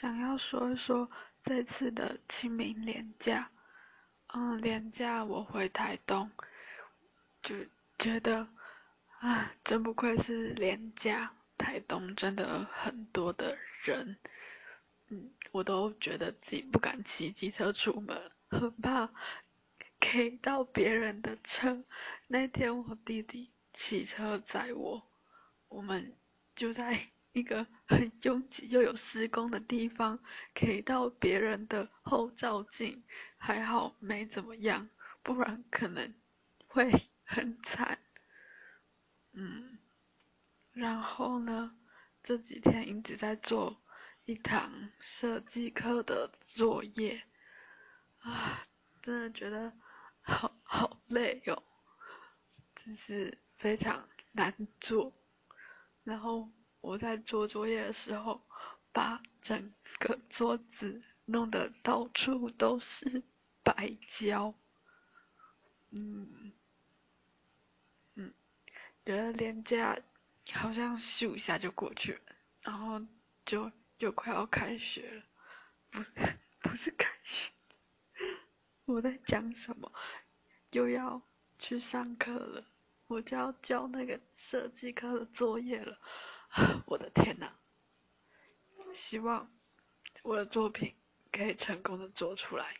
想要说一说这次的清明连假。嗯，连假我回台东，就觉得啊，真不愧是连假，台东真的很多的人。嗯，我都觉得自己不敢骑机车出门，很怕 K 到别人的车。那天我弟弟骑车载我，我们就在。一个很拥挤又有施工的地方，可以到别人的后照镜，还好没怎么样，不然可能会很惨。嗯，然后呢，这几天一直在做一堂设计课的作业，啊，真的觉得好好累哟，真是非常难做，然后。我在做作业的时候，把整个桌子弄得到处都是白胶。嗯，嗯，觉得连假好像咻一下就过去了，然后就就快要开学了，不不是开学，我在讲什么？又要去上课了，我就要交那个设计课的作业了。我的天哪！希望我的作品可以成功的做出来。